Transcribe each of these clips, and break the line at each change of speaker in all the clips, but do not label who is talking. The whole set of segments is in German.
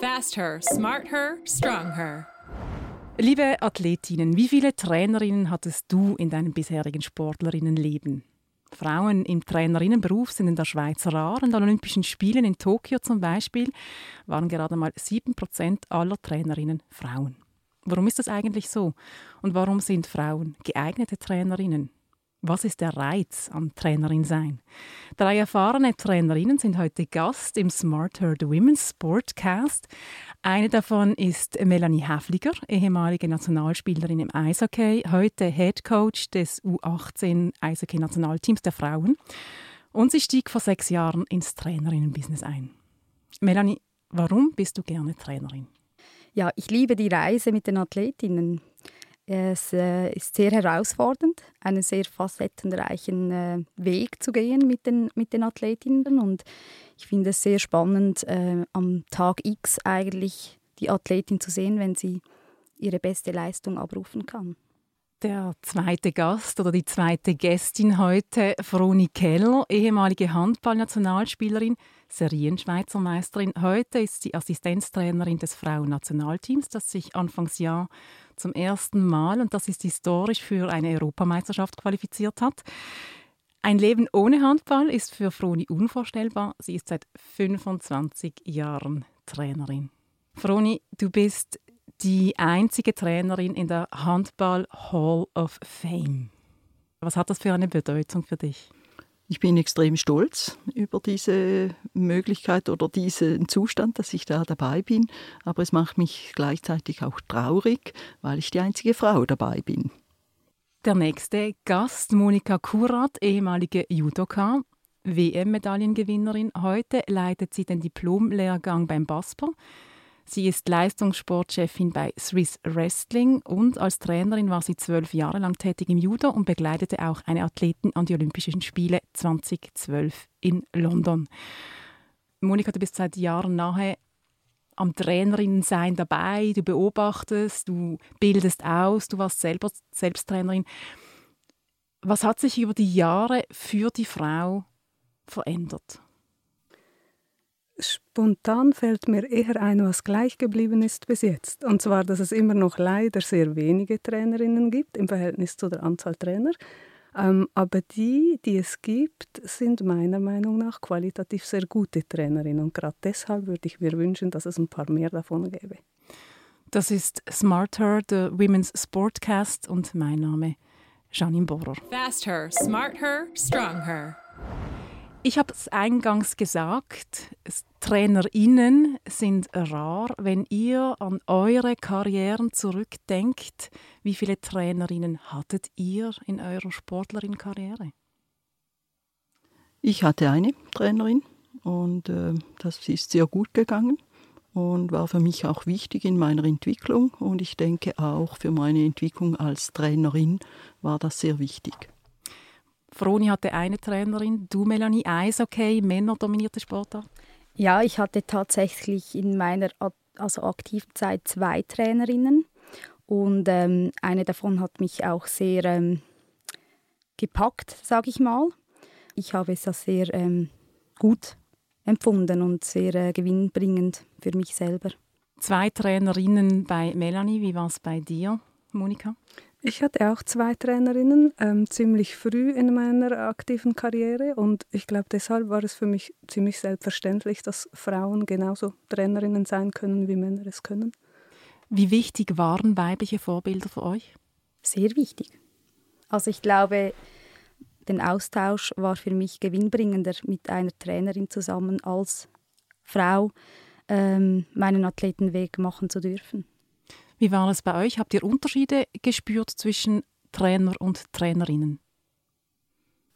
Fast her, smart her, strong her.
Liebe Athletinnen, wie viele Trainerinnen hattest du in deinem bisherigen Sportlerinnenleben? Frauen im Trainerinnenberuf sind in der Schweiz rar. An den Olympischen Spielen in Tokio zum Beispiel waren gerade mal 7% aller Trainerinnen Frauen. Warum ist das eigentlich so? Und warum sind Frauen geeignete Trainerinnen? Was ist der Reiz am Trainerin sein? Drei erfahrene Trainerinnen sind heute Gast im Smarter the Women's Sportcast. Eine davon ist Melanie Häfliger, ehemalige Nationalspielerin im Eishockey, heute Head Coach des U18 Eishockey-Nationalteams der Frauen. Und sie stieg vor sechs Jahren ins Trainerinnenbusiness ein. Melanie, warum bist du gerne Trainerin?
Ja, ich liebe die Reise mit den Athletinnen. Es äh, ist sehr herausfordernd, einen sehr facettenreichen äh, Weg zu gehen mit den, mit den Athletinnen. Und ich finde es sehr spannend, äh, am Tag X eigentlich die Athletin zu sehen, wenn sie ihre beste Leistung abrufen kann.
Der zweite Gast oder die zweite Gästin heute, Froni Keller, ehemalige Handballnationalspielerin, Serienschweizer Meisterin. Heute ist sie Assistenztrainerin des Frauennationalteams, das sich Anfangsjahr zum ersten Mal, und das ist historisch, für eine Europameisterschaft qualifiziert hat. Ein Leben ohne Handball ist für Froni unvorstellbar. Sie ist seit 25 Jahren Trainerin. Froni, du bist die einzige Trainerin in der Handball Hall of Fame. Was hat das für eine Bedeutung für dich?
Ich bin extrem stolz über diese Möglichkeit oder diesen Zustand, dass ich da dabei bin. Aber es macht mich gleichzeitig auch traurig, weil ich die einzige Frau dabei bin.
Der nächste Gast, Monika Kurat, ehemalige Judoka, WM-Medaillengewinnerin. Heute leitet sie den Diplomlehrgang beim BASPER. Sie ist Leistungssportchefin bei Swiss Wrestling und als Trainerin war sie zwölf Jahre lang tätig im Judo und begleitete auch eine Athletin an die Olympischen Spiele 2012 in London. Monika, du bist seit Jahren nahe am Trainerin sein dabei, du beobachtest, du bildest aus, du warst selber selbst Trainerin. Was hat sich über die Jahre für die Frau verändert?
Spontan fällt mir eher ein, was gleich geblieben ist bis jetzt. Und zwar, dass es immer noch leider sehr wenige Trainerinnen gibt im Verhältnis zu der Anzahl Trainer. Ähm, aber die, die es gibt, sind meiner Meinung nach qualitativ sehr gute Trainerinnen. Und gerade deshalb würde ich mir wünschen, dass es ein paar mehr davon gäbe.
Das ist Smarter, der Women's Sportcast und mein Name Janine Bohrer.
Fast her, smart her, strong her.
Ich habe es eingangs gesagt, TrainerInnen sind rar. Wenn ihr an eure Karrieren zurückdenkt, wie viele Trainerinnen hattet ihr in eurer Sportlerin-Karriere?
Ich hatte eine Trainerin und äh, das ist sehr gut gegangen und war für mich auch wichtig in meiner Entwicklung und ich denke auch für meine Entwicklung als Trainerin war das sehr wichtig.
Froni hatte eine Trainerin, du Melanie, Eishockey, männerdominierte Sportart?
Ja, ich hatte tatsächlich in meiner also aktiven Zeit zwei Trainerinnen und ähm, eine davon hat mich auch sehr ähm, gepackt, sage ich mal. Ich habe es als sehr ähm, gut empfunden und sehr äh, gewinnbringend für mich selber.
Zwei Trainerinnen bei Melanie, wie war es bei dir, Monika?
Ich hatte auch zwei Trainerinnen ähm, ziemlich früh in meiner aktiven Karriere und ich glaube, deshalb war es für mich ziemlich selbstverständlich, dass Frauen genauso Trainerinnen sein können, wie Männer es können.
Wie wichtig waren weibliche Vorbilder für euch?
Sehr wichtig. Also ich glaube, der Austausch war für mich gewinnbringender mit einer Trainerin zusammen als Frau ähm, meinen Athletenweg machen zu dürfen.
Wie war es bei euch? Habt ihr Unterschiede gespürt zwischen Trainer und Trainerinnen?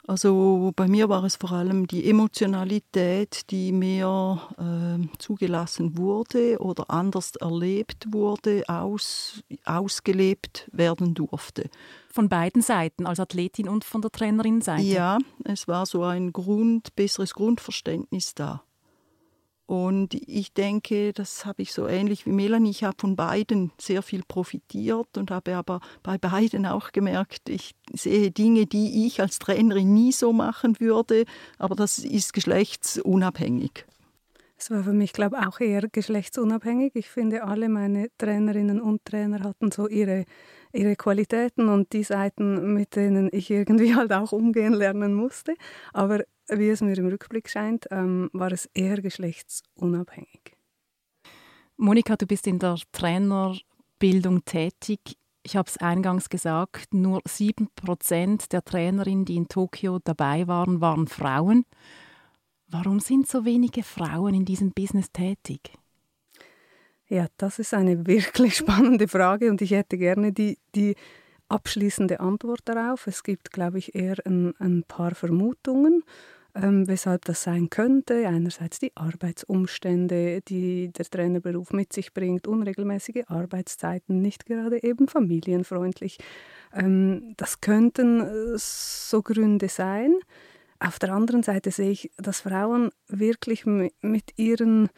Also bei mir war es vor allem die Emotionalität, die mehr äh, zugelassen wurde oder anders erlebt wurde, aus, ausgelebt werden durfte.
Von beiden Seiten, als Athletin und von der Trainerin-Seite?
Ja, es war so ein Grund, besseres Grundverständnis da. Und ich denke, das habe ich so ähnlich wie Melanie. Ich habe von beiden sehr viel profitiert und habe aber bei beiden auch gemerkt, ich sehe Dinge, die ich als Trainerin nie so machen würde, aber das ist geschlechtsunabhängig.
Es war für mich, glaube ich, auch eher geschlechtsunabhängig. Ich finde, alle meine Trainerinnen und Trainer hatten so ihre, ihre Qualitäten und die Seiten, mit denen ich irgendwie halt auch umgehen lernen musste. Aber wie es mir im Rückblick scheint, ähm, war es eher geschlechtsunabhängig.
Monika, du bist in der Trainerbildung tätig. Ich habe es eingangs gesagt, nur sieben Prozent der Trainerinnen, die in Tokio dabei waren, waren Frauen. Warum sind so wenige Frauen in diesem Business tätig?
Ja, das ist eine wirklich spannende Frage und ich hätte gerne die, die abschließende Antwort darauf. Es gibt, glaube ich, eher ein, ein paar Vermutungen, ähm, weshalb das sein könnte. Einerseits die Arbeitsumstände, die der Trainerberuf mit sich bringt, unregelmäßige Arbeitszeiten, nicht gerade eben familienfreundlich. Ähm, das könnten äh, so Gründe sein. Auf der anderen Seite sehe ich, dass Frauen wirklich mit ihren,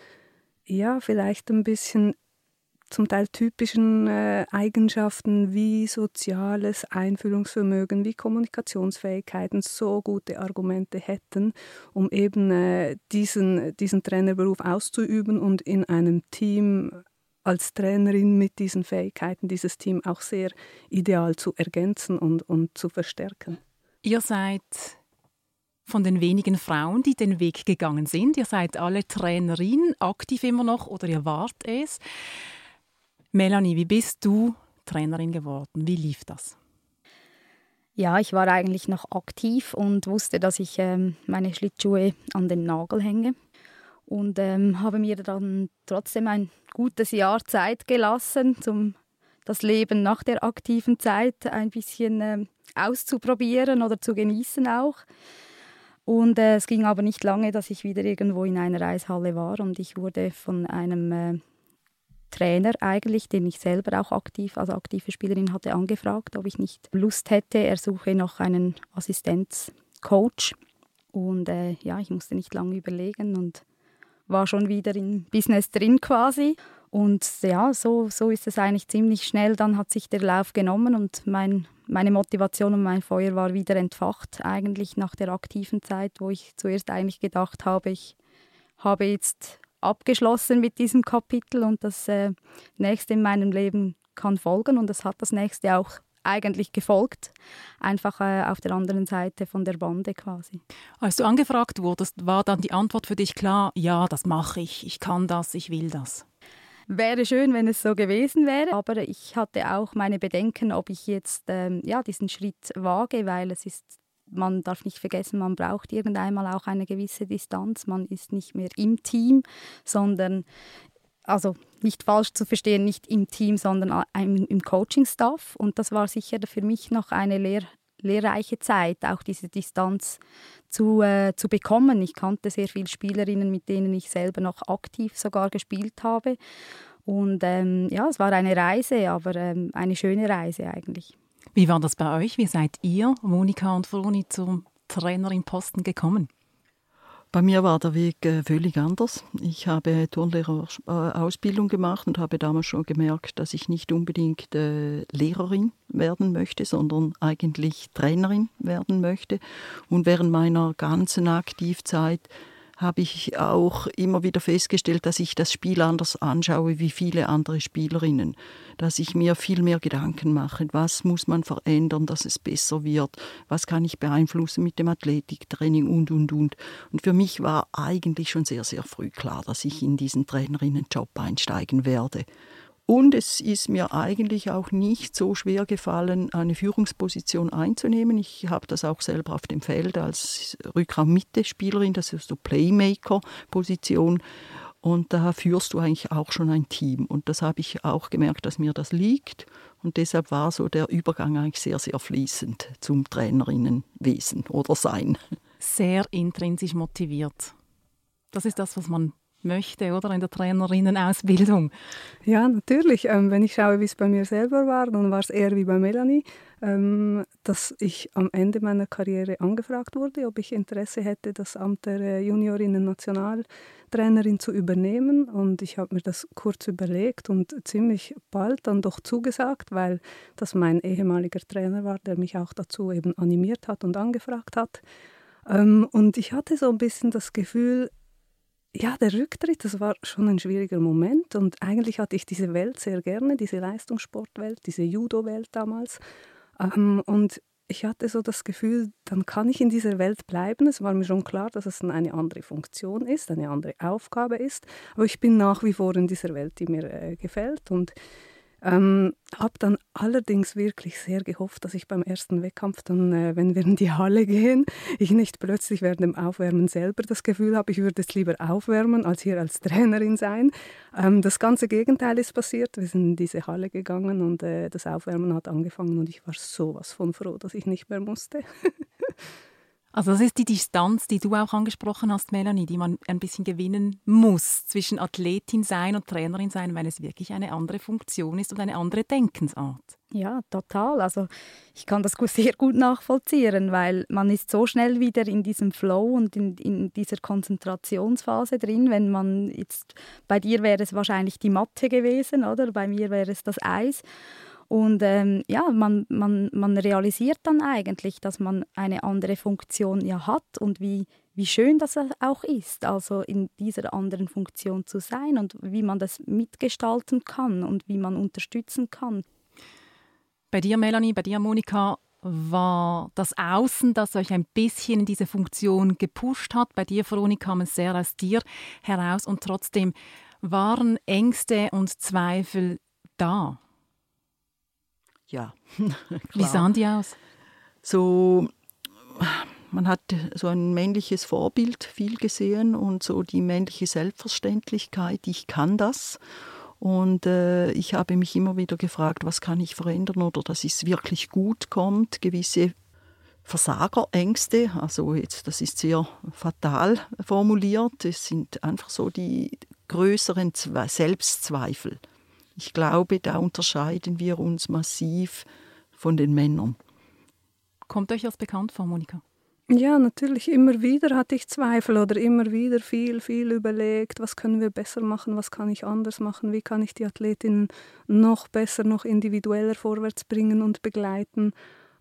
ja, vielleicht ein bisschen zum Teil typischen äh, Eigenschaften wie soziales Einfühlungsvermögen, wie Kommunikationsfähigkeiten so gute Argumente hätten, um eben äh, diesen, diesen Trainerberuf auszuüben und in einem Team als Trainerin mit diesen Fähigkeiten dieses Team auch sehr ideal zu ergänzen und, und zu verstärken.
Ihr seid von den wenigen Frauen, die den Weg gegangen sind. Ihr seid alle Trainerin, aktiv immer noch oder ihr wart es. Melanie, wie bist du Trainerin geworden? Wie lief das?
Ja, ich war eigentlich noch aktiv und wusste, dass ich ähm, meine Schlittschuhe an den Nagel hänge und ähm, habe mir dann trotzdem ein gutes Jahr Zeit gelassen, um das Leben nach der aktiven Zeit ein bisschen ähm, auszuprobieren oder zu genießen auch. Und äh, es ging aber nicht lange, dass ich wieder irgendwo in einer Reishalle war und ich wurde von einem äh, Trainer eigentlich, den ich selber auch aktiv als aktive Spielerin hatte, angefragt, ob ich nicht Lust hätte. Er suche noch einen Assistenzcoach. Und äh, ja, ich musste nicht lange überlegen und war schon wieder im Business drin quasi. Und ja, so, so ist es eigentlich ziemlich schnell. Dann hat sich der Lauf genommen und mein meine Motivation und mein Feuer war wieder entfacht, eigentlich nach der aktiven Zeit, wo ich zuerst eigentlich gedacht habe, ich habe jetzt abgeschlossen mit diesem Kapitel und das äh, nächste in meinem Leben kann folgen und das hat das nächste auch eigentlich gefolgt, einfach äh, auf der anderen Seite von der Bande quasi.
Als du angefragt wurdest, war dann die Antwort für dich klar, ja, das mache ich, ich kann das, ich will das.
Wäre schön, wenn es so gewesen wäre, aber ich hatte auch meine Bedenken, ob ich jetzt ähm, ja, diesen Schritt wage, weil es ist man darf nicht vergessen, man braucht irgendwann auch eine gewisse Distanz. Man ist nicht mehr im Team, sondern also nicht falsch zu verstehen, nicht im Team, sondern im Coaching-Staff. Und das war sicher für mich noch eine lehr lehrreiche Zeit, auch diese Distanz zu, äh, zu bekommen. Ich kannte sehr viele Spielerinnen, mit denen ich selber noch aktiv sogar gespielt habe. Und ähm, ja, es war eine Reise, aber ähm, eine schöne Reise eigentlich.
Wie war das bei euch? Wie seid ihr, Monika und Froni, zum Trainerin-Posten gekommen?
Bei mir war der Weg äh, völlig anders. Ich habe Turnlehrerausbildung gemacht und habe damals schon gemerkt, dass ich nicht unbedingt äh, Lehrerin werden möchte, sondern eigentlich Trainerin werden möchte. Und während meiner ganzen Aktivzeit habe ich auch immer wieder festgestellt, dass ich das Spiel anders anschaue wie viele andere Spielerinnen. Dass ich mir viel mehr Gedanken mache, was muss man verändern, dass es besser wird, was kann ich beeinflussen mit dem Athletiktraining und, und, und. Und für mich war eigentlich schon sehr, sehr früh klar, dass ich in diesen Trainerinnenjob einsteigen werde. Und es ist mir eigentlich auch nicht so schwer gefallen, eine Führungsposition einzunehmen. Ich habe das auch selber auf dem Feld als Rückraum-Mitte-Spielerin, das ist so Playmaker-Position. Und da führst du eigentlich auch schon ein Team. Und das habe ich auch gemerkt, dass mir das liegt. Und deshalb war so der Übergang eigentlich sehr, sehr fließend zum Trainerinnenwesen oder Sein.
Sehr intrinsisch motiviert. Das ist das, was man möchte, oder in der Trainerinnenausbildung.
Ja, natürlich. Ähm, wenn ich schaue, wie es bei mir selber war, dann war es eher wie bei Melanie, ähm, dass ich am Ende meiner Karriere angefragt wurde, ob ich Interesse hätte, das Amt der äh, Juniorinnen-Nationaltrainerin zu übernehmen. Und ich habe mir das kurz überlegt und ziemlich bald dann doch zugesagt, weil das mein ehemaliger Trainer war, der mich auch dazu eben animiert hat und angefragt hat. Ähm, und ich hatte so ein bisschen das Gefühl, ja, der Rücktritt, das war schon ein schwieriger Moment und eigentlich hatte ich diese Welt sehr gerne, diese Leistungssportwelt, diese Judo-Welt damals. Ähm, und ich hatte so das Gefühl, dann kann ich in dieser Welt bleiben. Es war mir schon klar, dass es eine andere Funktion ist, eine andere Aufgabe ist. Aber ich bin nach wie vor in dieser Welt, die mir äh, gefällt. Und ähm, habe dann allerdings wirklich sehr gehofft, dass ich beim ersten Wettkampf dann, äh, wenn wir in die Halle gehen, ich nicht plötzlich während dem Aufwärmen selber das Gefühl habe, ich würde jetzt lieber aufwärmen, als hier als Trainerin sein. Ähm, das ganze Gegenteil ist passiert. Wir sind in diese Halle gegangen und äh, das Aufwärmen hat angefangen und ich war sowas von froh, dass ich nicht mehr musste.
Also das ist die Distanz, die du auch angesprochen hast, Melanie, die man ein bisschen gewinnen muss zwischen Athletin sein und Trainerin sein, weil es wirklich eine andere Funktion ist und eine andere Denkensart.
Ja, total. Also ich kann das sehr gut nachvollziehen, weil man ist so schnell wieder in diesem Flow und in, in dieser Konzentrationsphase drin. Wenn man jetzt bei dir wäre es wahrscheinlich die Matte gewesen, oder? Bei mir wäre es das Eis. Und ähm, ja, man, man, man realisiert dann eigentlich, dass man eine andere Funktion ja hat und wie, wie schön das auch ist, also in dieser anderen Funktion zu sein und wie man das mitgestalten kann und wie man unterstützen kann.
Bei dir, Melanie, bei dir, Monika, war das Außen, das euch ein bisschen in diese Funktion gepusht hat. Bei dir, Veronika, kam es sehr aus dir heraus und trotzdem waren Ängste und Zweifel da.
Ja.
Wie sahen die aus?
So, man hat so ein männliches Vorbild viel gesehen und so die männliche Selbstverständlichkeit, ich kann das. Und äh, ich habe mich immer wieder gefragt, was kann ich verändern oder dass es wirklich gut kommt. Gewisse Versagerängste, also jetzt, das ist sehr fatal formuliert, es sind einfach so die größeren Selbstzweifel. Ich glaube, da unterscheiden wir uns massiv von den Männern.
Kommt euch das bekannt vor, Monika?
Ja, natürlich. Immer wieder hatte ich Zweifel oder immer wieder viel, viel überlegt, was können wir besser machen, was kann ich anders machen, wie kann ich die Athletinnen noch besser, noch individueller vorwärts bringen und begleiten.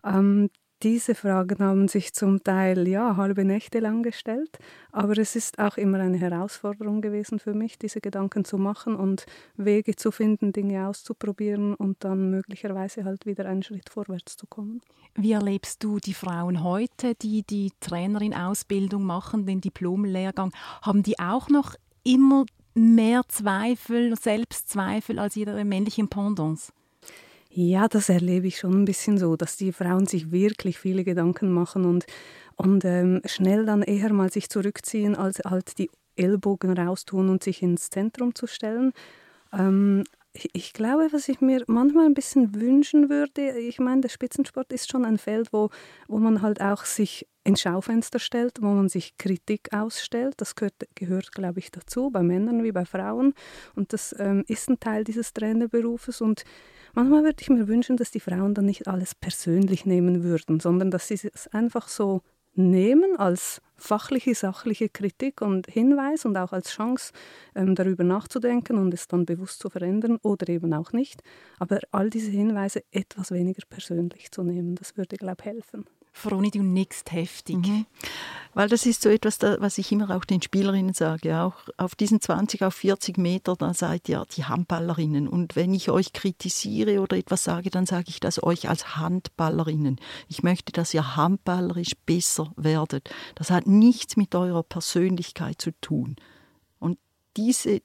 Ähm, diese Fragen haben sich zum Teil ja halbe Nächte lang gestellt, aber es ist auch immer eine Herausforderung gewesen für mich, diese Gedanken zu machen und Wege zu finden, Dinge auszuprobieren und dann möglicherweise halt wieder einen Schritt vorwärts zu kommen.
Wie erlebst du die Frauen heute, die die Trainerin-Ausbildung machen, den Diplomlehrgang? Haben die auch noch immer mehr Zweifel, Selbstzweifel als ihre männlichen Pendants?
Ja, das erlebe ich schon ein bisschen so, dass die Frauen sich wirklich viele Gedanken machen und, und ähm, schnell dann eher mal sich zurückziehen, als halt die Ellbogen raustun und sich ins Zentrum zu stellen. Ähm, ich, ich glaube, was ich mir manchmal ein bisschen wünschen würde, ich meine, der Spitzensport ist schon ein Feld, wo, wo man halt auch sich ins Schaufenster stellt, wo man sich Kritik ausstellt. Das gehört, gehört glaube ich, dazu, bei Männern wie bei Frauen. Und das ähm, ist ein Teil dieses Trainerberufes. Und Manchmal würde ich mir wünschen, dass die Frauen dann nicht alles persönlich nehmen würden, sondern dass sie es einfach so nehmen als fachliche, sachliche Kritik und Hinweis und auch als Chance, ähm, darüber nachzudenken und es dann bewusst zu verändern oder eben auch nicht. Aber all diese Hinweise etwas weniger persönlich zu nehmen, das würde, glaube ich, helfen.
Froni, du nickst heftig. Mhm.
Weil das ist so etwas, was ich immer auch den Spielerinnen sage. Auch auf diesen 20 auf 40 Meter, da seid ihr die Handballerinnen. Und wenn ich euch kritisiere oder etwas sage, dann sage ich das euch als Handballerinnen. Ich möchte, dass ihr handballerisch besser werdet. Das hat nichts mit eurer Persönlichkeit zu tun. Und diese,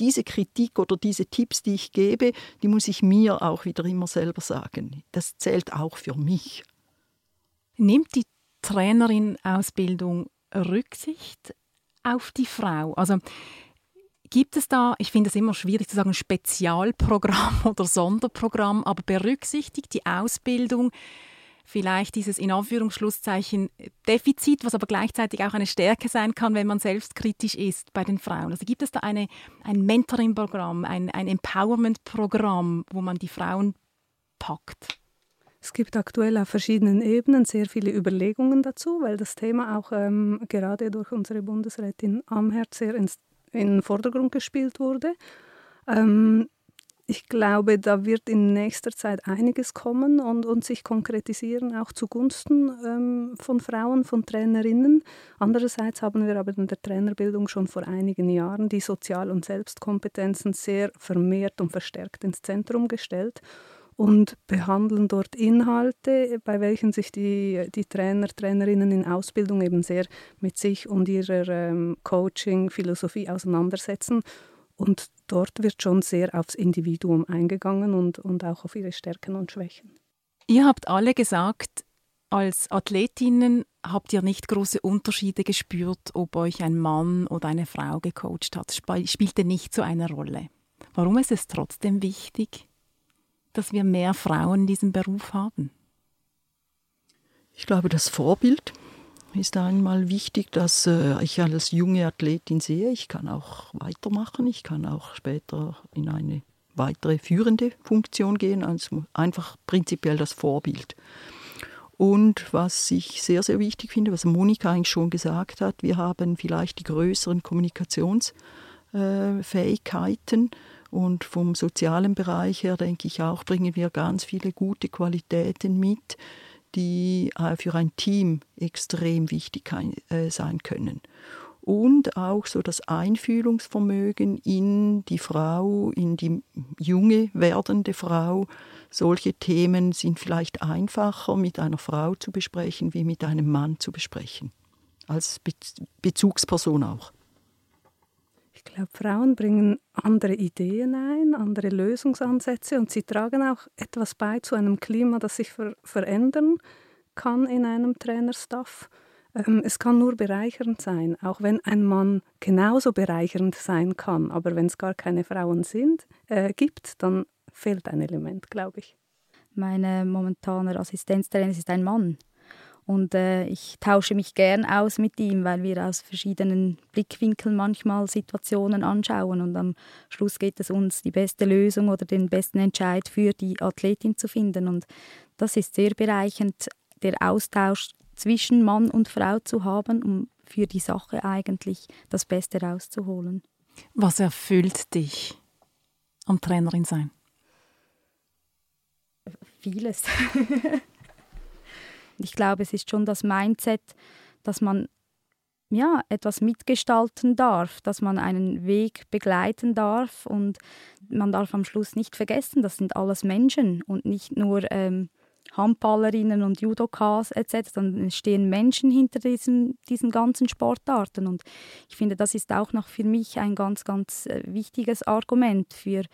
diese Kritik oder diese Tipps, die ich gebe, die muss ich mir auch wieder immer selber sagen. Das zählt auch für mich.
Nimmt die Trainerin-Ausbildung Rücksicht auf die Frau? Also gibt es da, ich finde es immer schwierig zu sagen, Spezialprogramm oder Sonderprogramm, aber berücksichtigt die Ausbildung vielleicht dieses in Anführungsschlusszeichen Defizit, was aber gleichzeitig auch eine Stärke sein kann, wenn man selbstkritisch ist bei den Frauen. Also gibt es da eine, ein Mentoring-Programm, ein, ein Empowerment-Programm, wo man die Frauen packt?
Es gibt aktuell auf verschiedenen Ebenen sehr viele Überlegungen dazu, weil das Thema auch ähm, gerade durch unsere Bundesrätin Amherd sehr ins, in den Vordergrund gespielt wurde. Ähm, ich glaube, da wird in nächster Zeit einiges kommen und, und sich konkretisieren, auch zugunsten ähm, von Frauen, von Trainerinnen. Andererseits haben wir aber in der Trainerbildung schon vor einigen Jahren die Sozial- und Selbstkompetenzen sehr vermehrt und verstärkt ins Zentrum gestellt und behandeln dort Inhalte, bei welchen sich die, die Trainer, Trainerinnen in Ausbildung eben sehr mit sich und ihrer ähm, Coaching-Philosophie auseinandersetzen und dort wird schon sehr aufs Individuum eingegangen und, und auch auf ihre Stärken und Schwächen.
Ihr habt alle gesagt, als Athletinnen habt ihr nicht große Unterschiede gespürt, ob euch ein Mann oder eine Frau gecoacht hat. Spielte nicht so eine Rolle. Warum ist es trotzdem wichtig, dass wir mehr Frauen in diesem Beruf haben?
Ich glaube, das Vorbild ist einmal wichtig, dass äh, ich als junge Athletin sehe, ich kann auch weitermachen, ich kann auch später in eine weitere führende Funktion gehen, also einfach prinzipiell das Vorbild. Und was ich sehr, sehr wichtig finde, was Monika eigentlich schon gesagt hat, wir haben vielleicht die größeren Kommunikationsfähigkeiten äh, und vom sozialen Bereich her denke ich auch, bringen wir ganz viele gute Qualitäten mit, die äh, für ein Team extrem wichtig äh, sein können. Und auch so das Einfühlungsvermögen in die Frau, in die junge werdende Frau. Solche Themen sind vielleicht einfacher mit einer Frau zu besprechen, wie mit einem Mann zu besprechen. Als Bezugsperson auch.
Ich glaube, Frauen bringen andere Ideen ein, andere Lösungsansätze und sie tragen auch etwas bei zu einem Klima, das sich ver verändern kann in einem Trainerstaff. Ähm, es kann nur bereichernd sein, auch wenn ein Mann genauso bereichernd sein kann. Aber wenn es gar keine Frauen sind, äh, gibt, dann fehlt ein Element, glaube ich.
Meine momentane Assistenztrainer ist ein Mann. Und äh, ich tausche mich gern aus mit ihm, weil wir aus verschiedenen Blickwinkeln manchmal Situationen anschauen. Und am Schluss geht es uns, die beste Lösung oder den besten Entscheid für die Athletin zu finden. Und das ist sehr bereichend, der Austausch zwischen Mann und Frau zu haben, um für die Sache eigentlich das Beste rauszuholen.
Was erfüllt dich am Trainerin sein?
Vieles. Ich glaube, es ist schon das Mindset, dass man ja, etwas mitgestalten darf, dass man einen Weg begleiten darf und man darf am Schluss nicht vergessen, das sind alles Menschen und nicht nur ähm, Handballerinnen und Judokas etc., es stehen Menschen hinter diesen, diesen ganzen Sportarten und ich finde, das ist auch noch für mich ein ganz, ganz äh, wichtiges Argument für,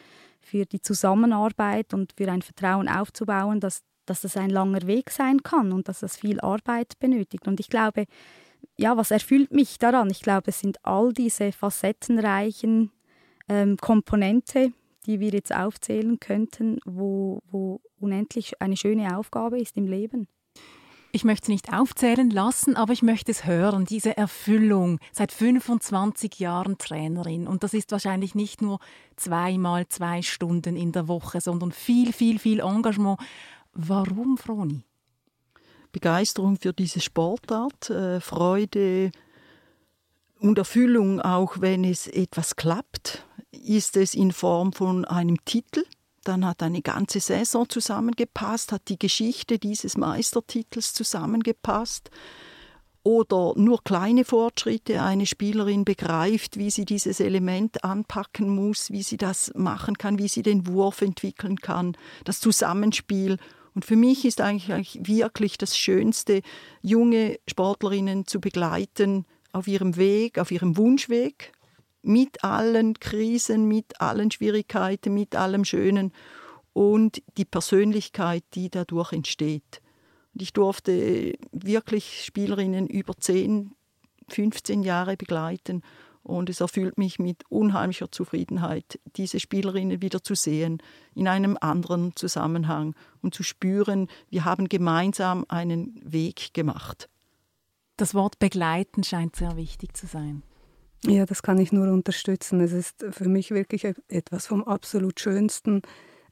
für die Zusammenarbeit und für ein Vertrauen aufzubauen, dass dass das ein langer Weg sein kann und dass das viel Arbeit benötigt. Und ich glaube, ja, was erfüllt mich daran? Ich glaube, es sind all diese facettenreichen ähm, Komponente, die wir jetzt aufzählen könnten, wo, wo unendlich eine schöne Aufgabe ist im Leben.
Ich möchte es nicht aufzählen lassen, aber ich möchte es hören, diese Erfüllung. Seit 25 Jahren Trainerin. Und das ist wahrscheinlich nicht nur zweimal zwei Stunden in der Woche, sondern viel, viel, viel Engagement. Warum, Froni?
Begeisterung für diese Sportart, äh, Freude und Erfüllung, auch wenn es etwas klappt, ist es in Form von einem Titel. Dann hat eine ganze Saison zusammengepasst, hat die Geschichte dieses Meistertitels zusammengepasst. Oder nur kleine Fortschritte. Eine Spielerin begreift, wie sie dieses Element anpacken muss, wie sie das machen kann, wie sie den Wurf entwickeln kann, das Zusammenspiel und für mich ist eigentlich wirklich das Schönste, junge Sportlerinnen zu begleiten auf ihrem Weg, auf ihrem Wunschweg, mit allen Krisen, mit allen Schwierigkeiten, mit allem Schönen und die Persönlichkeit, die dadurch entsteht. Und ich durfte wirklich Spielerinnen über 10, 15 Jahre begleiten und es erfüllt mich mit unheimlicher Zufriedenheit, diese Spielerinnen wieder zu sehen, in einem anderen Zusammenhang und zu spüren, wir haben gemeinsam einen Weg gemacht.
Das Wort begleiten scheint sehr wichtig zu sein.
Ja, das kann ich nur unterstützen. Es ist für mich wirklich etwas vom absolut Schönsten,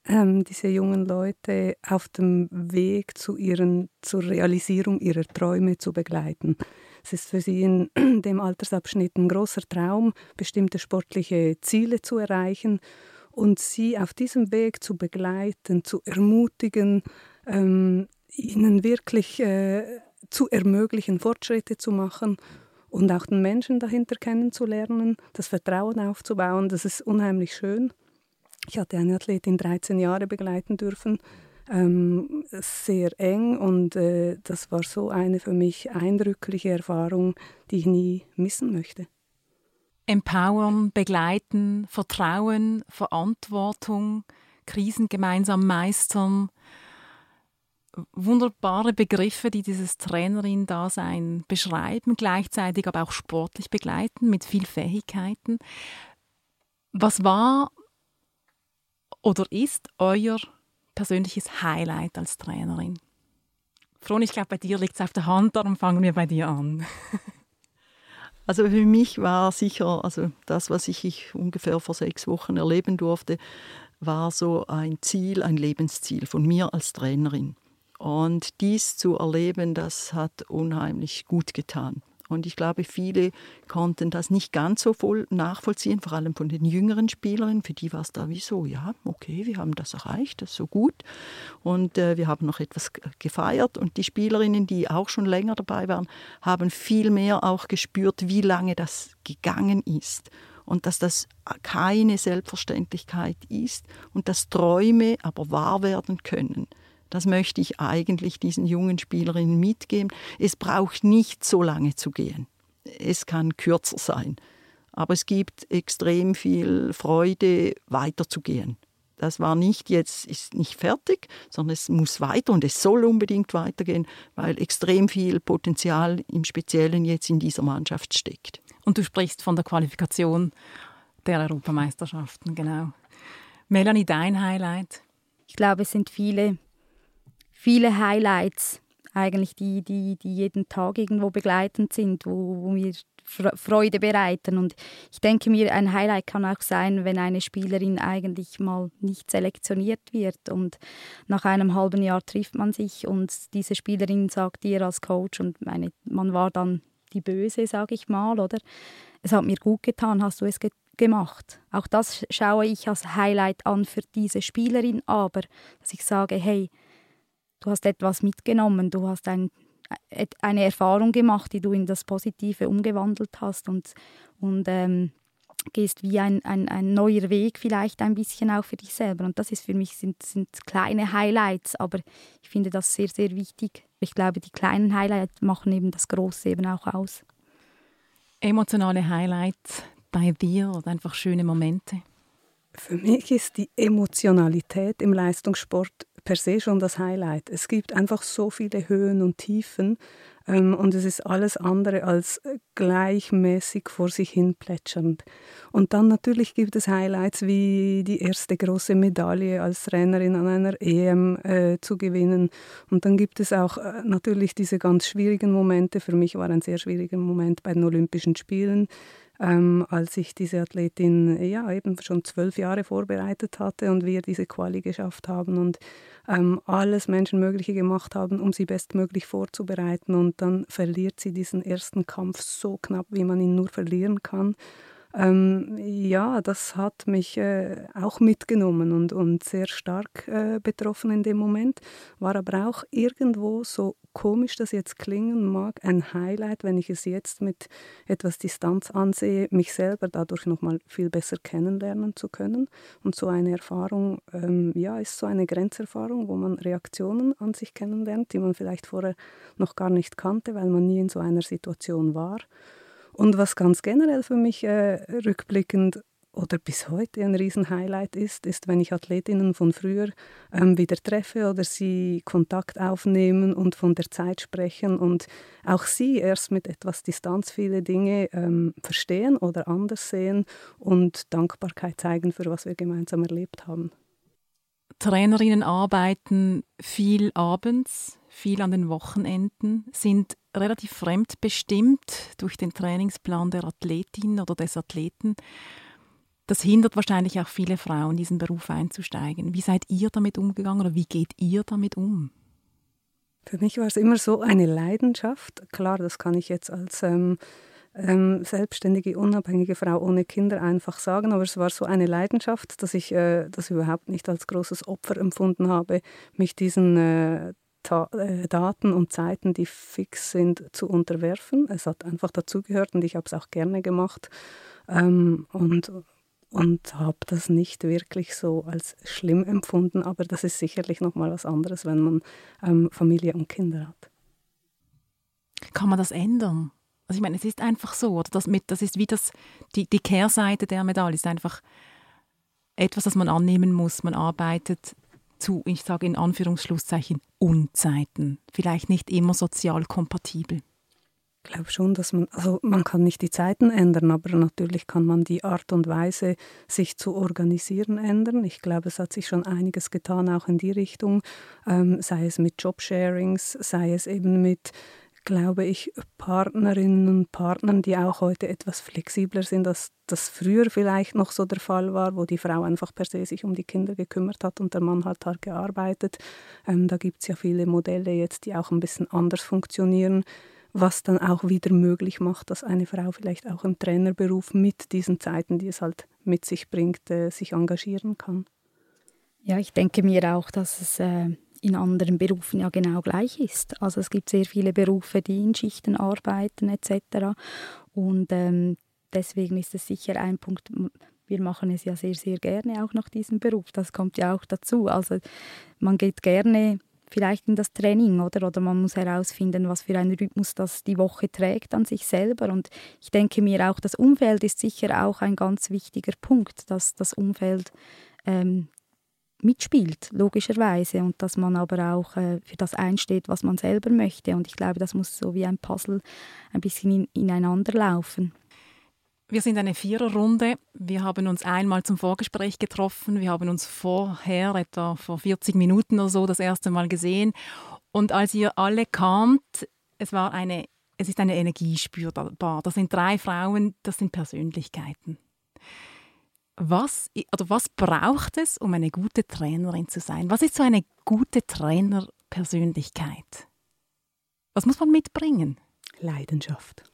ähm, diese jungen Leute auf dem Weg zu ihren, zur Realisierung ihrer Träume zu begleiten. Es ist für sie in dem Altersabschnitt ein großer Traum, bestimmte sportliche Ziele zu erreichen. und sie auf diesem Weg zu begleiten, zu ermutigen, ähm, ihnen wirklich äh, zu ermöglichen, Fortschritte zu machen und auch den Menschen dahinter kennenzulernen, das Vertrauen aufzubauen, das ist unheimlich schön. Ich hatte eine Athletin 13 Jahre begleiten dürfen, ähm, sehr eng und äh, das war so eine für mich eindrückliche Erfahrung, die ich nie missen möchte.
Empowern, begleiten, Vertrauen, Verantwortung, Krisen gemeinsam meistern. Wunderbare Begriffe, die dieses Trainerin-Dasein beschreiben, gleichzeitig aber auch sportlich begleiten mit viel Fähigkeiten. Was war oder ist euer persönliches Highlight als Trainerin? Fron, ich glaube, bei dir liegt es auf der Hand, darum fangen wir bei dir an.
Also für mich war sicher, also das, was ich ungefähr vor sechs Wochen erleben durfte, war so ein Ziel, ein Lebensziel von mir als Trainerin. Und dies zu erleben, das hat unheimlich gut getan. Und ich glaube, viele konnten das nicht ganz so voll nachvollziehen, vor allem von den jüngeren Spielerinnen. Für die war es da wie so, ja, okay, wir haben das erreicht, das ist so gut. Und äh, wir haben noch etwas gefeiert. Und die Spielerinnen, die auch schon länger dabei waren, haben viel mehr auch gespürt, wie lange das gegangen ist und dass das keine Selbstverständlichkeit ist und dass Träume aber wahr werden können. Das möchte ich eigentlich diesen jungen Spielerinnen mitgeben. Es braucht nicht so lange zu gehen. Es kann kürzer sein. Aber es gibt extrem viel Freude, weiterzugehen. Das war nicht jetzt, ist nicht fertig, sondern es muss weiter und es soll unbedingt weitergehen, weil extrem viel Potenzial im Speziellen jetzt in dieser Mannschaft steckt.
Und du sprichst von der Qualifikation der Europameisterschaften, genau. Melanie, dein Highlight?
Ich glaube, es sind viele viele Highlights eigentlich, die, die, die jeden Tag irgendwo begleitend sind, wo, wo mir Freude bereiten. Und ich denke mir, ein Highlight kann auch sein, wenn eine Spielerin eigentlich mal nicht selektioniert wird und nach einem halben Jahr trifft man sich und diese Spielerin sagt dir als Coach und meine, man war dann die Böse, sage ich mal, oder? Es hat mir gut getan, hast du es ge gemacht. Auch das schaue ich als Highlight an für diese Spielerin, aber dass ich sage, hey, du hast etwas mitgenommen, du hast ein, eine Erfahrung gemacht, die du in das Positive umgewandelt hast und, und ähm, gehst wie ein, ein, ein neuer Weg vielleicht ein bisschen auch für dich selber. Und das ist für mich sind, sind kleine Highlights, aber ich finde das sehr, sehr wichtig. Ich glaube, die kleinen Highlights machen eben das Große eben auch aus.
Emotionale Highlights bei dir oder einfach schöne Momente?
Für mich ist die Emotionalität im Leistungssport per se schon das Highlight. Es gibt einfach so viele Höhen und Tiefen ähm, und es ist alles andere als gleichmäßig vor sich hin plätschernd. Und dann natürlich gibt es Highlights wie die erste große Medaille als Trainerin an einer EM äh, zu gewinnen. Und dann gibt es auch äh, natürlich diese ganz schwierigen Momente. Für mich war ein sehr schwieriger Moment bei den Olympischen Spielen ähm, als ich diese Athletin ja eben schon zwölf Jahre vorbereitet hatte und wir diese Quali geschafft haben und ähm, alles Menschenmögliche gemacht haben, um sie bestmöglich vorzubereiten und dann verliert sie diesen ersten Kampf so knapp, wie man ihn nur verlieren kann. Ähm, ja, das hat mich äh, auch mitgenommen und, und sehr stark äh, betroffen in dem Moment, war aber auch irgendwo so komisch das jetzt klingen mag, ein Highlight, wenn ich es jetzt mit etwas Distanz ansehe, mich selber dadurch nochmal viel besser kennenlernen zu können. Und so eine Erfahrung, ähm, ja, ist so eine Grenzerfahrung, wo man Reaktionen an sich kennenlernt, die man vielleicht vorher noch gar nicht kannte, weil man nie in so einer Situation war. Und was ganz generell für mich äh, rückblickend oder bis heute ein Riesenhighlight ist, ist, wenn ich Athletinnen von früher ähm, wieder treffe oder sie Kontakt aufnehmen und von der Zeit sprechen und auch sie erst mit etwas Distanz viele Dinge ähm, verstehen oder anders sehen und Dankbarkeit zeigen für was wir gemeinsam erlebt haben.
Trainerinnen arbeiten viel abends, viel an den Wochenenden, sind relativ fremdbestimmt durch den Trainingsplan der Athletin oder des Athleten. Das hindert wahrscheinlich auch viele Frauen, diesen Beruf einzusteigen. Wie seid ihr damit umgegangen oder wie geht ihr damit um?
Für mich war es immer so eine Leidenschaft. Klar, das kann ich jetzt als ähm, ähm, selbstständige, unabhängige Frau ohne Kinder einfach sagen, aber es war so eine Leidenschaft, dass ich äh, das überhaupt nicht als großes Opfer empfunden habe, mich diesen äh, äh, Daten und Zeiten, die fix sind, zu unterwerfen. Es hat einfach dazugehört und ich habe es auch gerne gemacht ähm, und, und habe das nicht wirklich so als schlimm empfunden, aber das ist sicherlich nochmal was anderes, wenn man ähm, Familie und Kinder hat.
Kann man das ändern? Also ich meine, es ist einfach so, oder das, mit, das ist wie das, die, die Kehrseite der Medaille, ist einfach etwas, das man annehmen muss. Man arbeitet zu, ich sage in Anführungsschlusszeichen, Unzeiten. Vielleicht nicht immer sozial kompatibel.
Ich glaube schon, dass man, also man kann nicht die Zeiten ändern, aber natürlich kann man die Art und Weise, sich zu organisieren, ändern. Ich glaube, es hat sich schon einiges getan, auch in die Richtung, ähm, sei es mit Jobsharings, sei es eben mit glaube ich, Partnerinnen und Partnern, die auch heute etwas flexibler sind, als das früher vielleicht noch so der Fall war, wo die Frau einfach per se sich um die Kinder gekümmert hat und der Mann halt hart gearbeitet. Ähm, da gibt es ja viele Modelle jetzt, die auch ein bisschen anders funktionieren, was dann auch wieder möglich macht, dass eine Frau vielleicht auch im Trainerberuf mit diesen Zeiten, die es halt mit sich bringt, äh, sich engagieren kann.
Ja, ich denke mir auch, dass es äh, in anderen Berufen ja genau gleich ist. Also es gibt sehr viele Berufe, die in Schichten arbeiten etc. Und ähm, deswegen ist es sicher ein Punkt, wir machen es ja sehr, sehr gerne auch nach diesem Beruf. Das kommt ja auch dazu. Also man geht gerne vielleicht in das Training oder oder man muss herausfinden, was für einen Rhythmus das die Woche trägt an sich selber und ich denke mir auch das Umfeld ist sicher auch ein ganz wichtiger Punkt, dass das Umfeld ähm, mitspielt, logischerweise, und dass man aber auch äh, für das einsteht, was man selber möchte. Und ich glaube, das muss so wie ein Puzzle ein bisschen in, ineinander laufen.
Wir sind eine Viererrunde. Wir haben uns einmal zum Vorgespräch getroffen. Wir haben uns vorher, etwa vor 40 Minuten oder so, das erste Mal gesehen. Und als ihr alle kamt, es war eine, es ist eine Energie spürbar. Das sind drei Frauen, das sind Persönlichkeiten was, oder was braucht es, um eine gute Trainerin zu sein? Was ist so eine gute Trainerpersönlichkeit? Was muss man mitbringen?
Leidenschaft.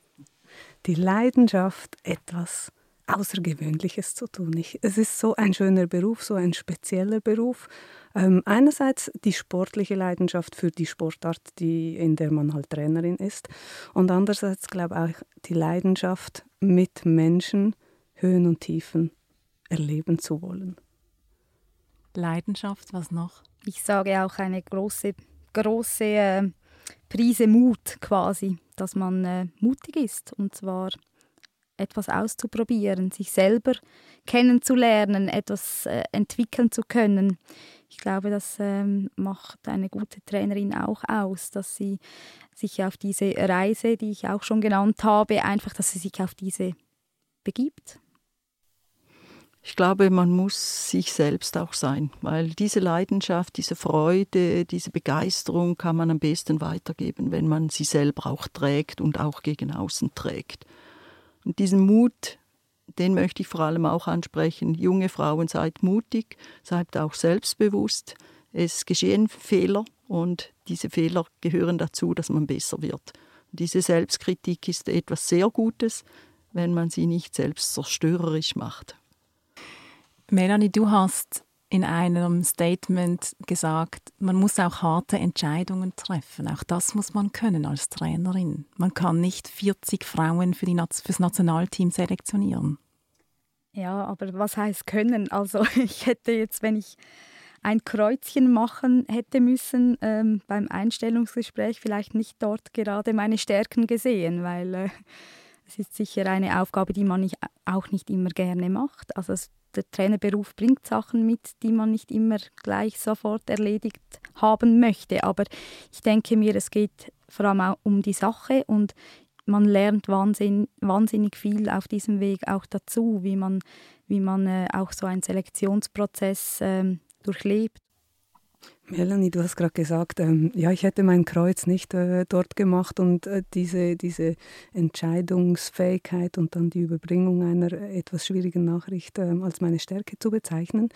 Die Leidenschaft, etwas Außergewöhnliches zu tun. Ich, es ist so ein schöner Beruf, so ein spezieller Beruf. Ähm, einerseits die sportliche Leidenschaft für die Sportart, die, in der man halt Trainerin ist. Und andererseits, glaube ich, auch die Leidenschaft mit Menschen, Höhen und Tiefen erleben zu wollen.
Leidenschaft, was noch?
Ich sage auch eine große, große äh, Prise Mut quasi, dass man äh, mutig ist und zwar etwas auszuprobieren, sich selber kennenzulernen, etwas äh, entwickeln zu können. Ich glaube, das ähm, macht eine gute Trainerin auch aus, dass sie sich auf diese Reise, die ich auch schon genannt habe, einfach, dass sie sich auf diese begibt.
Ich glaube, man muss sich selbst auch sein, weil diese Leidenschaft, diese Freude, diese Begeisterung kann man am besten weitergeben, wenn man sie selber auch trägt und auch gegen außen trägt. Und diesen Mut, den möchte ich vor allem auch ansprechen. Junge Frauen, seid mutig, seid auch selbstbewusst. Es geschehen Fehler und diese Fehler gehören dazu, dass man besser wird. Diese Selbstkritik ist etwas sehr Gutes, wenn man sie nicht selbst zerstörerisch macht.
Melanie, du hast in einem Statement gesagt, man muss auch harte Entscheidungen treffen. Auch das muss man können als Trainerin. Man kann nicht 40 Frauen für, das Nationalteam selektionieren.
Ja, aber was heißt können? Also ich hätte jetzt, wenn ich ein Kreuzchen machen hätte müssen ähm, beim Einstellungsgespräch, vielleicht nicht dort gerade meine Stärken gesehen, weil äh, es ist sicher eine Aufgabe, die man nicht, auch nicht immer gerne macht. Also es der Trainerberuf bringt Sachen mit, die man nicht immer gleich sofort erledigt haben möchte. Aber ich denke mir, es geht vor allem auch um die Sache und man lernt wahnsinn, wahnsinnig viel auf diesem Weg auch dazu, wie man, wie man äh, auch so einen Selektionsprozess äh, durchlebt.
Melanie, du hast gerade gesagt, ähm, ja, ich hätte mein Kreuz nicht äh, dort gemacht und äh, diese, diese Entscheidungsfähigkeit und dann die Überbringung einer etwas schwierigen Nachricht äh, als meine Stärke zu bezeichnen.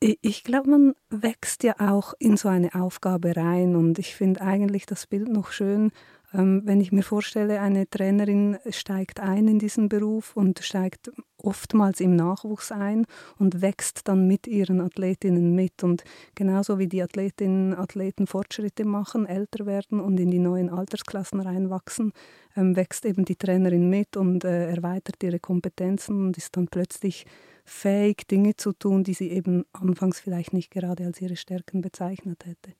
Ich glaube, man wächst ja auch in so eine Aufgabe rein und ich finde eigentlich das Bild noch schön, wenn ich mir vorstelle, eine Trainerin steigt ein in diesen Beruf und steigt oftmals im Nachwuchs ein und wächst dann mit ihren Athletinnen mit. Und genauso wie die Athletinnen und Athleten Fortschritte machen, älter werden und in die neuen Altersklassen reinwachsen, ähm, wächst eben die Trainerin mit und äh, erweitert ihre Kompetenzen und ist dann plötzlich fähig, Dinge zu tun, die sie eben anfangs vielleicht nicht gerade als ihre Stärken bezeichnet hätte.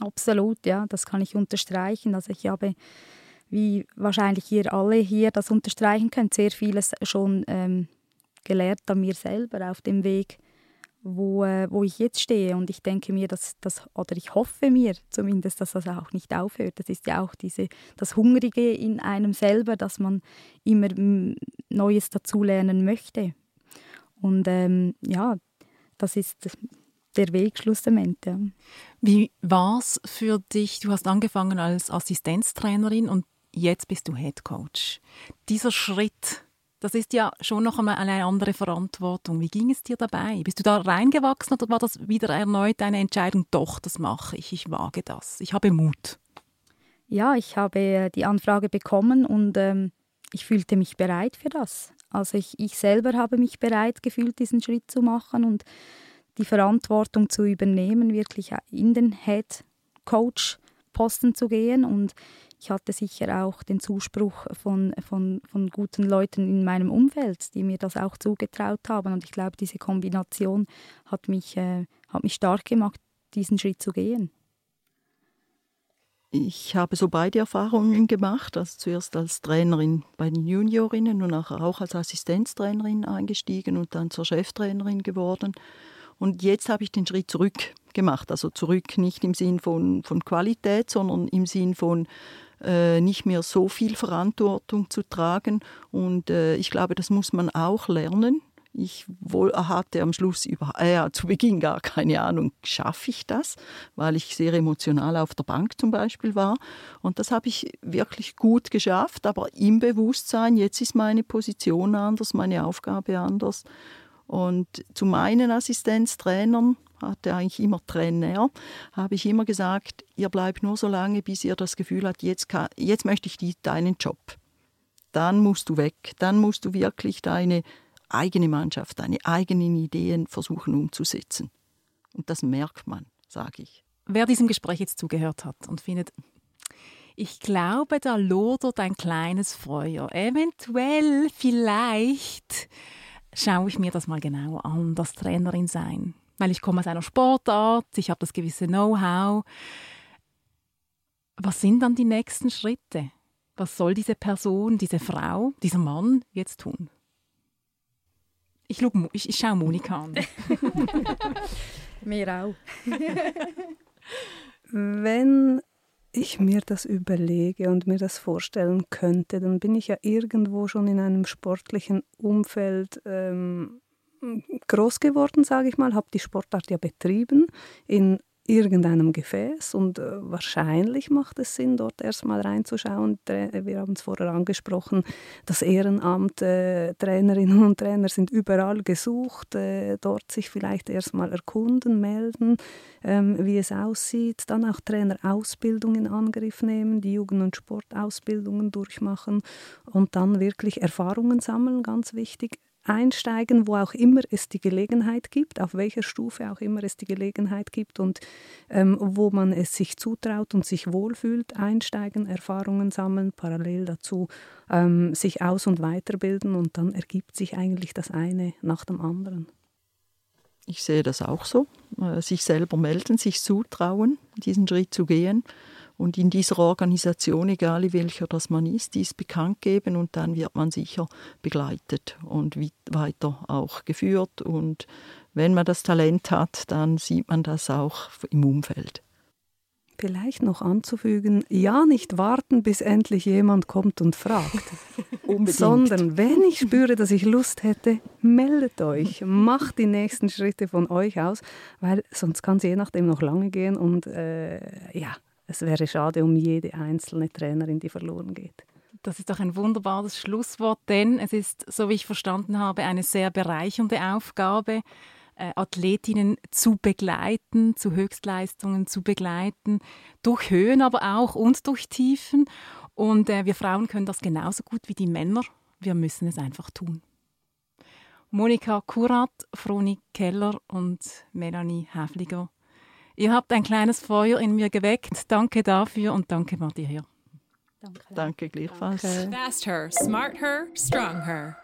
Absolut, ja, das kann ich unterstreichen. Also ich habe, wie wahrscheinlich ihr alle hier das unterstreichen könnt, sehr vieles schon ähm, gelernt an mir selber auf dem Weg, wo, äh, wo ich jetzt stehe. Und ich denke mir, dass das, oder ich hoffe mir zumindest, dass das auch nicht aufhört. Das ist ja auch diese, das Hungrige in einem selber, dass man immer Neues dazulernen möchte. Und ähm, ja, das ist der Weg schlussendlich.
Wie war es für dich? Du hast angefangen als Assistenztrainerin und jetzt bist du Head Coach. Dieser Schritt, das ist ja schon noch einmal eine andere Verantwortung. Wie ging es dir dabei? Bist du da reingewachsen oder war das wieder erneut eine Entscheidung? Doch, das mache ich. Ich wage das. Ich habe Mut.
Ja, ich habe äh, die Anfrage bekommen und ähm, ich fühlte mich bereit für das. Also ich, ich selber habe mich bereit gefühlt, diesen Schritt zu machen und die Verantwortung zu übernehmen, wirklich in den Head Coach Posten zu gehen und ich hatte sicher auch den Zuspruch von, von, von guten Leuten in meinem Umfeld, die mir das auch zugetraut haben. Und ich glaube, diese Kombination hat mich, äh, hat mich stark gemacht, diesen Schritt zu gehen.
Ich habe so beide Erfahrungen gemacht, also zuerst als Trainerin bei den Juniorinnen und auch als Assistenztrainerin eingestiegen und dann zur Cheftrainerin geworden. Und jetzt habe ich den Schritt zurück gemacht. Also zurück nicht im Sinn von, von Qualität, sondern im Sinn von äh, nicht mehr so viel Verantwortung zu tragen. Und äh, ich glaube, das muss man auch lernen. Ich wohl, hatte am Schluss über, äh, zu Beginn gar keine Ahnung, schaffe ich das, weil ich sehr emotional auf der Bank zum Beispiel war. Und das habe ich wirklich gut geschafft, aber im Bewusstsein, jetzt ist meine Position anders, meine Aufgabe anders. Und zu meinen Assistenztrainern, hatte eigentlich immer Trainer, habe ich immer gesagt, ihr bleibt nur so lange, bis ihr das Gefühl habt, jetzt, kann, jetzt möchte ich die, deinen Job. Dann musst du weg, dann musst du wirklich deine eigene Mannschaft, deine eigenen Ideen versuchen umzusetzen. Und das merkt man, sage ich.
Wer diesem Gespräch jetzt zugehört hat und findet, ich glaube, da lodert ein kleines Feuer. Eventuell, vielleicht schaue ich mir das mal genau an, das Trainerin sein. Weil ich komme aus einer Sportart, ich habe das gewisse Know-how. Was sind dann die nächsten Schritte? Was soll diese Person, diese Frau, dieser Mann jetzt tun? Ich, schau, ich, ich schaue Monika an.
Mir auch.
Wenn ich mir das überlege und mir das vorstellen könnte, dann bin ich ja irgendwo schon in einem sportlichen Umfeld ähm, groß geworden, sage ich mal, habe die Sportart ja betrieben in irgendeinem Gefäß und äh, wahrscheinlich macht es Sinn, dort erstmal reinzuschauen. Wir haben es vorher angesprochen, das Ehrenamt, äh, Trainerinnen und Trainer sind überall gesucht, äh, dort sich vielleicht erstmal erkunden, melden, ähm, wie es aussieht, dann auch Trainerausbildung in Angriff nehmen, die Jugend- und Sportausbildungen durchmachen und dann wirklich Erfahrungen sammeln, ganz wichtig, einsteigen, wo auch immer es die Gelegenheit gibt, auf welcher Stufe auch immer es die Gelegenheit gibt und ähm, wo man es sich zutraut und sich wohlfühlt, einsteigen, Erfahrungen sammeln, parallel dazu ähm, sich aus- und weiterbilden und dann ergibt sich eigentlich das eine nach dem anderen.
Ich sehe das auch so. Äh, sich selber melden, sich zutrauen, diesen Schritt zu gehen und in dieser Organisation, egal in welcher das man ist, dies bekannt geben und dann wird man sicher begleitet und weiter auch geführt. Und wenn man das Talent hat, dann sieht man das auch im Umfeld.
Vielleicht noch anzufügen, ja nicht warten, bis endlich jemand kommt und fragt, sondern wenn ich spüre, dass ich Lust hätte, meldet euch, macht die nächsten Schritte von euch aus, weil sonst kann es je nachdem noch lange gehen und äh, ja, es wäre schade um jede einzelne Trainerin, die verloren geht.
Das ist doch ein wunderbares Schlusswort, denn es ist, so wie ich verstanden habe, eine sehr bereichernde Aufgabe. äh, Athletinnen zu begleiten, zu Höchstleistungen zu begleiten, durch Höhen aber auch und durch Tiefen. Und äh, wir Frauen können das genauso gut wie die Männer. Wir müssen es einfach tun. Monika Kurat, Froni Keller und Melanie Häfliger. Ihr habt ein kleines Feuer in mir geweckt. Danke dafür und danke, Martin.
Danke, gleichfalls.
Fast her, smart her, strong her.